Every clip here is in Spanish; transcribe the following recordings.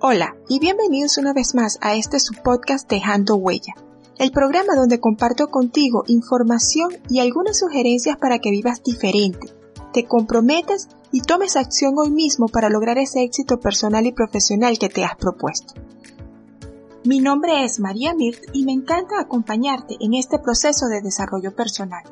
Hola y bienvenidos una vez más a este su podcast Dejando Huella, el programa donde comparto contigo información y algunas sugerencias para que vivas diferente, te comprometas y tomes acción hoy mismo para lograr ese éxito personal y profesional que te has propuesto. Mi nombre es María Mirt y me encanta acompañarte en este proceso de desarrollo personal.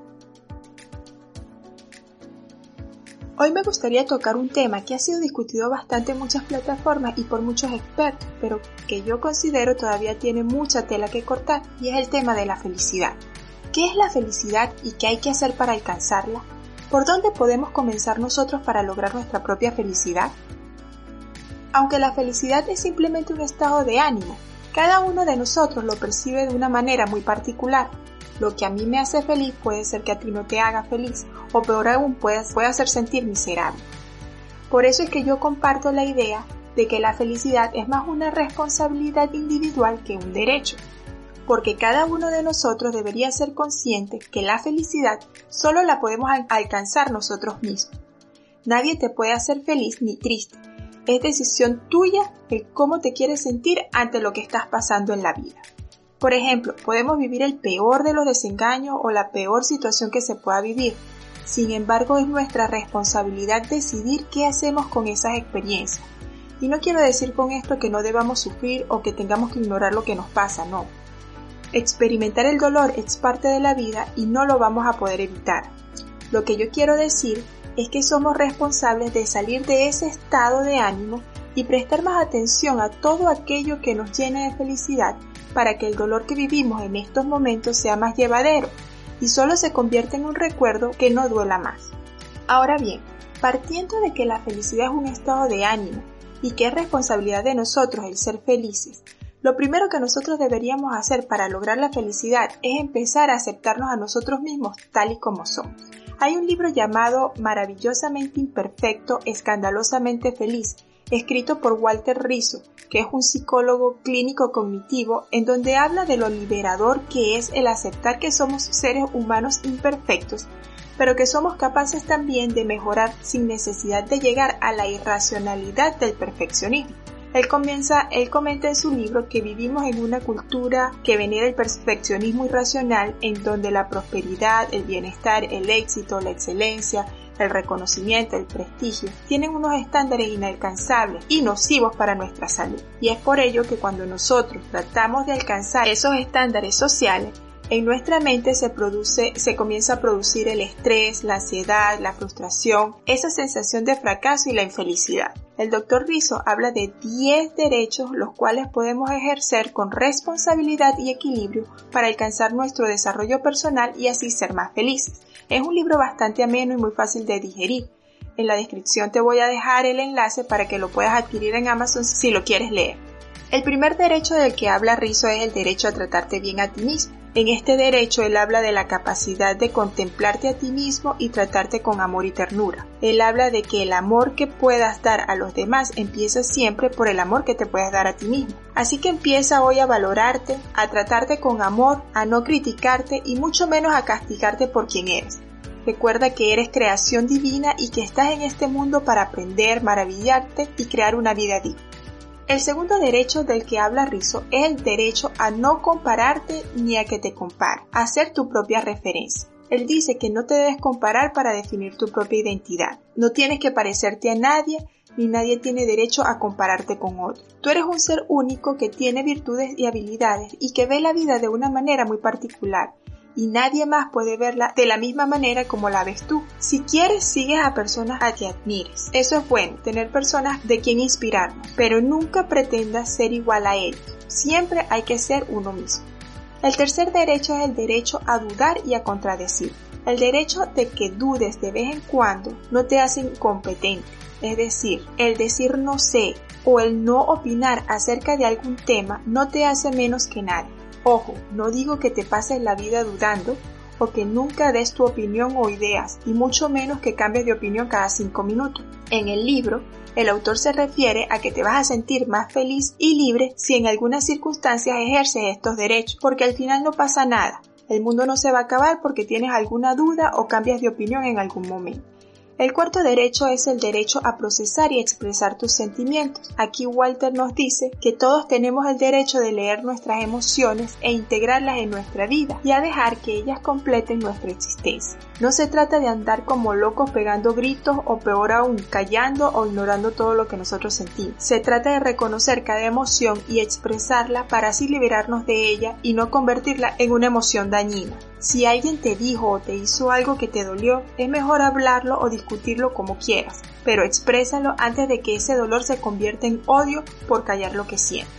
Hoy me gustaría tocar un tema que ha sido discutido bastante en muchas plataformas y por muchos expertos, pero que yo considero todavía tiene mucha tela que cortar, y es el tema de la felicidad. ¿Qué es la felicidad y qué hay que hacer para alcanzarla? ¿Por dónde podemos comenzar nosotros para lograr nuestra propia felicidad? Aunque la felicidad es simplemente un estado de ánimo, cada uno de nosotros lo percibe de una manera muy particular lo que a mí me hace feliz puede ser que a ti no te haga feliz o peor aún puede, hacer sentir miserable. Por eso es que yo comparto la idea de que la felicidad es más una responsabilidad individual que un derecho, porque cada uno de nosotros debería ser consciente que la felicidad solo la podemos alcanzar nosotros mismos. Nadie te puede hacer feliz ni triste. Es decisión tuya el cómo te quieres sentir ante lo que estás pasando en la vida. Por ejemplo, podemos vivir el peor de los desengaños o la peor situación que se pueda vivir. Sin embargo, es nuestra responsabilidad decidir qué hacemos con esas experiencias. Y no quiero decir con esto que no debamos sufrir o que tengamos que ignorar lo que nos pasa, no. Experimentar el dolor es parte de la vida y no lo vamos a poder evitar. Lo que yo quiero decir es que somos responsables de salir de ese estado de ánimo y prestar más atención a todo aquello que nos llene de felicidad para que el dolor que vivimos en estos momentos sea más llevadero y solo se convierta en un recuerdo que no duela más. Ahora bien, partiendo de que la felicidad es un estado de ánimo y que es responsabilidad de nosotros el ser felices, lo primero que nosotros deberíamos hacer para lograr la felicidad es empezar a aceptarnos a nosotros mismos tal y como somos. Hay un libro llamado Maravillosamente Imperfecto, Escandalosamente Feliz, escrito por Walter Rizzo, que es un psicólogo clínico cognitivo, en donde habla de lo liberador que es el aceptar que somos seres humanos imperfectos, pero que somos capaces también de mejorar sin necesidad de llegar a la irracionalidad del perfeccionismo. Él comienza, él comenta en su libro que vivimos en una cultura que venera el perfeccionismo irracional en donde la prosperidad, el bienestar, el éxito, la excelencia, el reconocimiento, el prestigio, tienen unos estándares inalcanzables y nocivos para nuestra salud. Y es por ello que cuando nosotros tratamos de alcanzar esos estándares sociales, en nuestra mente se produce, se comienza a producir el estrés, la ansiedad, la frustración, esa sensación de fracaso y la infelicidad. El doctor Rizzo habla de 10 derechos los cuales podemos ejercer con responsabilidad y equilibrio para alcanzar nuestro desarrollo personal y así ser más felices. Es un libro bastante ameno y muy fácil de digerir. En la descripción te voy a dejar el enlace para que lo puedas adquirir en Amazon si lo quieres leer. El primer derecho del que habla Rizzo es el derecho a tratarte bien a ti mismo. En este derecho él habla de la capacidad de contemplarte a ti mismo y tratarte con amor y ternura. Él habla de que el amor que puedas dar a los demás empieza siempre por el amor que te puedes dar a ti mismo. Así que empieza hoy a valorarte, a tratarte con amor, a no criticarte y mucho menos a castigarte por quien eres. Recuerda que eres creación divina y que estás en este mundo para aprender, maravillarte y crear una vida digna. El segundo derecho del que habla Rizzo es el derecho a no compararte ni a que te compare, a ser tu propia referencia. Él dice que no te debes comparar para definir tu propia identidad. No tienes que parecerte a nadie, ni nadie tiene derecho a compararte con otro. Tú eres un ser único que tiene virtudes y habilidades y que ve la vida de una manera muy particular y nadie más puede verla de la misma manera como la ves tú. Si quieres, sigues a personas a que admires. Eso es bueno, tener personas de quien inspirarnos, pero nunca pretendas ser igual a ellos. Siempre hay que ser uno mismo. El tercer derecho es el derecho a dudar y a contradecir. El derecho de que dudes de vez en cuando no te hace incompetente. Es decir, el decir no sé o el no opinar acerca de algún tema no te hace menos que nadie. Ojo, no digo que te pases la vida dudando o que nunca des tu opinión o ideas, y mucho menos que cambies de opinión cada cinco minutos. En el libro, el autor se refiere a que te vas a sentir más feliz y libre si en algunas circunstancias ejerces estos derechos, porque al final no pasa nada. El mundo no se va a acabar porque tienes alguna duda o cambias de opinión en algún momento. El cuarto derecho es el derecho a procesar y expresar tus sentimientos. Aquí Walter nos dice que todos tenemos el derecho de leer nuestras emociones e integrarlas en nuestra vida y a dejar que ellas completen nuestra existencia. No se trata de andar como locos pegando gritos o peor aún callando o ignorando todo lo que nosotros sentimos. Se trata de reconocer cada emoción y expresarla para así liberarnos de ella y no convertirla en una emoción dañina. Si alguien te dijo o te hizo algo que te dolió, es mejor hablarlo o discutirlo como quieras, pero exprésalo antes de que ese dolor se convierta en odio por callar lo que sientes.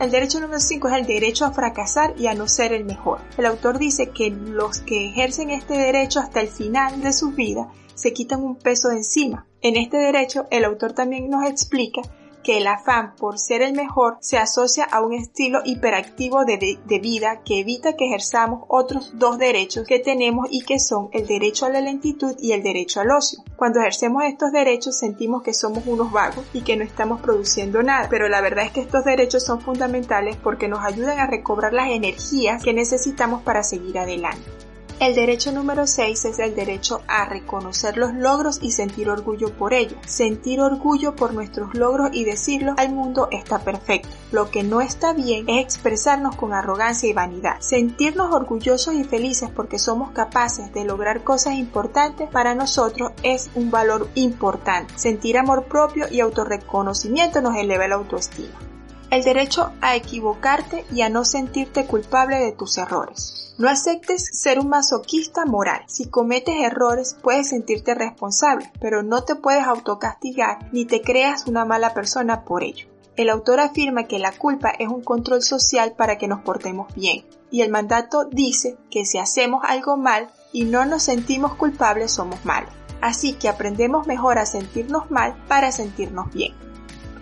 El derecho número 5 es el derecho a fracasar y a no ser el mejor. El autor dice que los que ejercen este derecho hasta el final de su vida se quitan un peso de encima. En este derecho, el autor también nos explica que el afán por ser el mejor se asocia a un estilo hiperactivo de, vida que evita que ejerzamos otros dos derechos que tenemos y que son el derecho a la lentitud y el derecho al ocio. Cuando ejercemos estos derechos sentimos que somos unos vagos y que no estamos produciendo nada, pero la verdad es que estos derechos son fundamentales porque nos ayudan a recobrar las energías que necesitamos para seguir adelante. El derecho número 6 es el derecho a reconocer los logros y sentir orgullo por ello. Sentir orgullo por nuestros logros y decirlo al mundo está perfecto. Lo que no está bien es expresarnos con arrogancia y vanidad. Sentirnos orgullosos y felices porque somos capaces de lograr cosas importantes para nosotros es un valor importante. Sentir amor propio y autorreconocimiento nos eleva la autoestima. El derecho a equivocarte y a no sentirte culpable de tus errores. No aceptes ser un masoquista moral. Si cometes errores puedes sentirte responsable, pero no te puedes autocastigar ni te creas una mala persona por ello. El autor afirma que la culpa es un control social para que nos portemos bien, y el mandato dice que si hacemos algo mal y no nos sentimos culpables somos malos. Así que aprendemos mejor a sentirnos mal para sentirnos bien.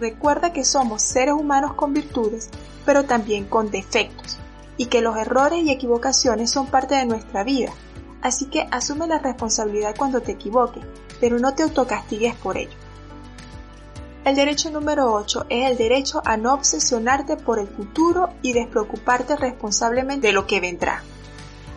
Recuerda que somos seres humanos con virtudes, pero también con defectos y que los errores y equivocaciones son parte de nuestra vida. Así que asume la responsabilidad cuando te equivoques, pero no te autocastigues por ello. El derecho número 8 es el derecho a no obsesionarte por el futuro y despreocuparte responsablemente de lo que vendrá.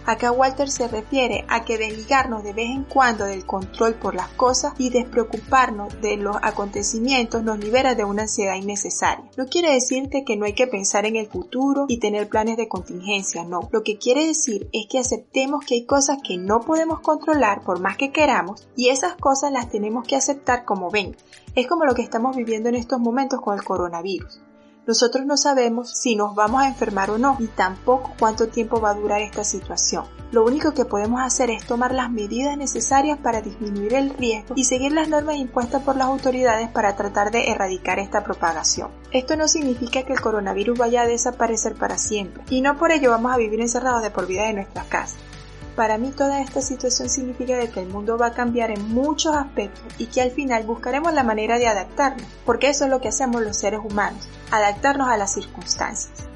Acá Walter se refiere a que desligarnos de vez en cuando del control por las cosas y despreocuparnos de los acontecimientos nos libera de una ansiedad innecesaria. No quiere decirte que no hay que pensar en el futuro y tener planes de contingencia, no. Lo que quiere decir es que aceptemos que hay cosas que no podemos controlar por más que queramos y esas cosas las tenemos que aceptar como ven. Es como lo que estamos viviendo en estos momentos con el coronavirus. Nosotros no sabemos si nos vamos a enfermar o no, y tampoco cuánto tiempo va a durar esta situación. Lo único que podemos hacer es tomar las medidas necesarias para disminuir el riesgo y seguir las normas impuestas por las autoridades para tratar de erradicar esta propagación. Esto no significa que el coronavirus vaya a desaparecer para siempre, y no por ello vamos a vivir encerrados de por vida en nuestras casas. Para mí toda esta situación significa de que el mundo va a cambiar en muchos aspectos y que al final buscaremos la manera de adaptarnos, porque eso es lo que hacemos los seres humanos, adaptarnos a las circunstancias.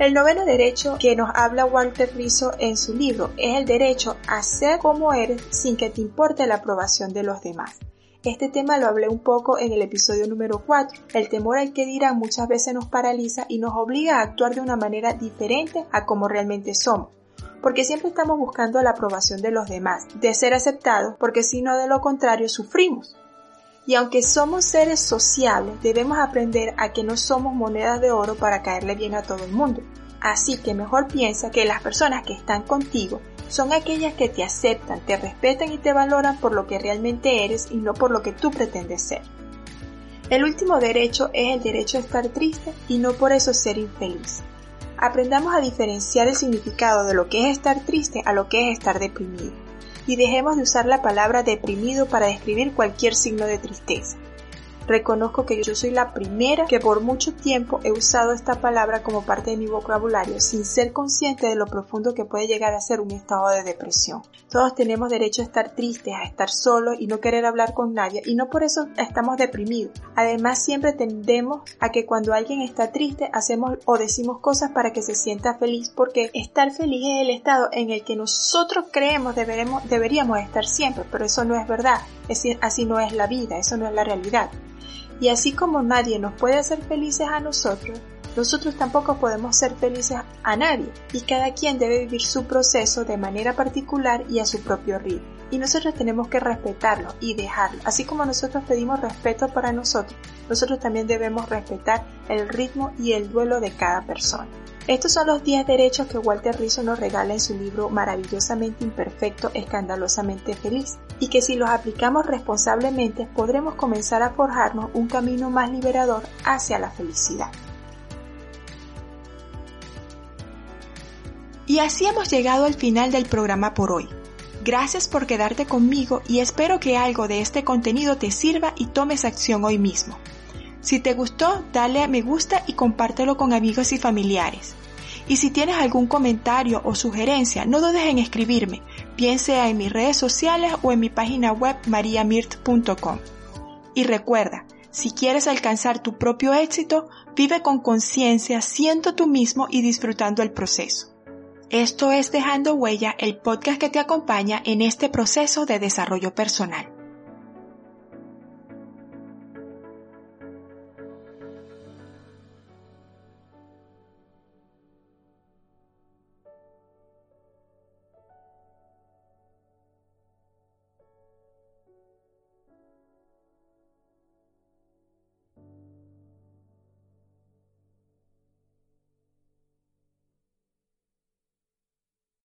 El noveno derecho que nos habla Walter Rizzo en su libro es el derecho a ser como eres sin que te importe la aprobación de los demás. Este tema lo hablé un poco en el episodio número 4. El temor al que dirán muchas veces nos paraliza y nos obliga a actuar de una manera diferente a como realmente somos porque siempre estamos buscando la aprobación de los demás, de ser aceptados, porque si no de lo contrario sufrimos. Y aunque somos seres sociables, debemos aprender a que no somos monedas de oro para caerle bien a todo el mundo. Así que mejor piensa que las personas que están contigo son aquellas que te aceptan, te respetan y te valoran por lo que realmente eres y no por lo que tú pretendes ser. El último derecho es el derecho a estar triste y no por eso ser infeliz aprendamos a diferenciar el significado de lo que es estar triste a lo que es estar deprimido, y dejemos de usar la palabra deprimido para describir cualquier signo de tristeza. Reconozco que yo soy la primera que por mucho tiempo he usado esta palabra como parte de mi vocabulario sin ser consciente de lo profundo que puede llegar a ser un estado de depresión. Todos tenemos derecho a estar tristes, a estar solos y no querer hablar con nadie y no por eso estamos deprimidos. Además siempre tendemos a que cuando alguien está triste hacemos o decimos cosas para que se sienta feliz porque estar feliz es el estado en el que nosotros creemos deberemos, deberíamos estar siempre, pero eso no es verdad, así no es la vida, eso no es la realidad. Y así como nadie nos puede hacer felices a nosotros, nosotros tampoco podemos ser felices a nadie y cada quien debe vivir su proceso de manera particular y a su propio ritmo. Y nosotros tenemos que respetarlo y dejarlo. Así como nosotros pedimos respeto para nosotros, nosotros también debemos respetar el ritmo y el duelo de cada persona. Estos son los 10 derechos que Walter Rizzo nos regala en su libro Maravillosamente Imperfecto, Escandalosamente Feliz, y que si los aplicamos responsablemente podremos comenzar a forjarnos un camino más liberador hacia la felicidad. Y así hemos llegado al final del programa por hoy. Gracias por quedarte conmigo y espero que algo de este contenido te sirva y tomes acción hoy mismo. Si te gustó, dale a me gusta y compártelo con amigos y familiares. Y si tienes algún comentario o sugerencia, no dudes en escribirme, bien sea en mis redes sociales o en mi página web mariamirt.com. Y recuerda, si quieres alcanzar tu propio éxito, vive con conciencia, siendo tú mismo y disfrutando el proceso. Esto es Dejando Huella, el podcast que te acompaña en este proceso de desarrollo personal.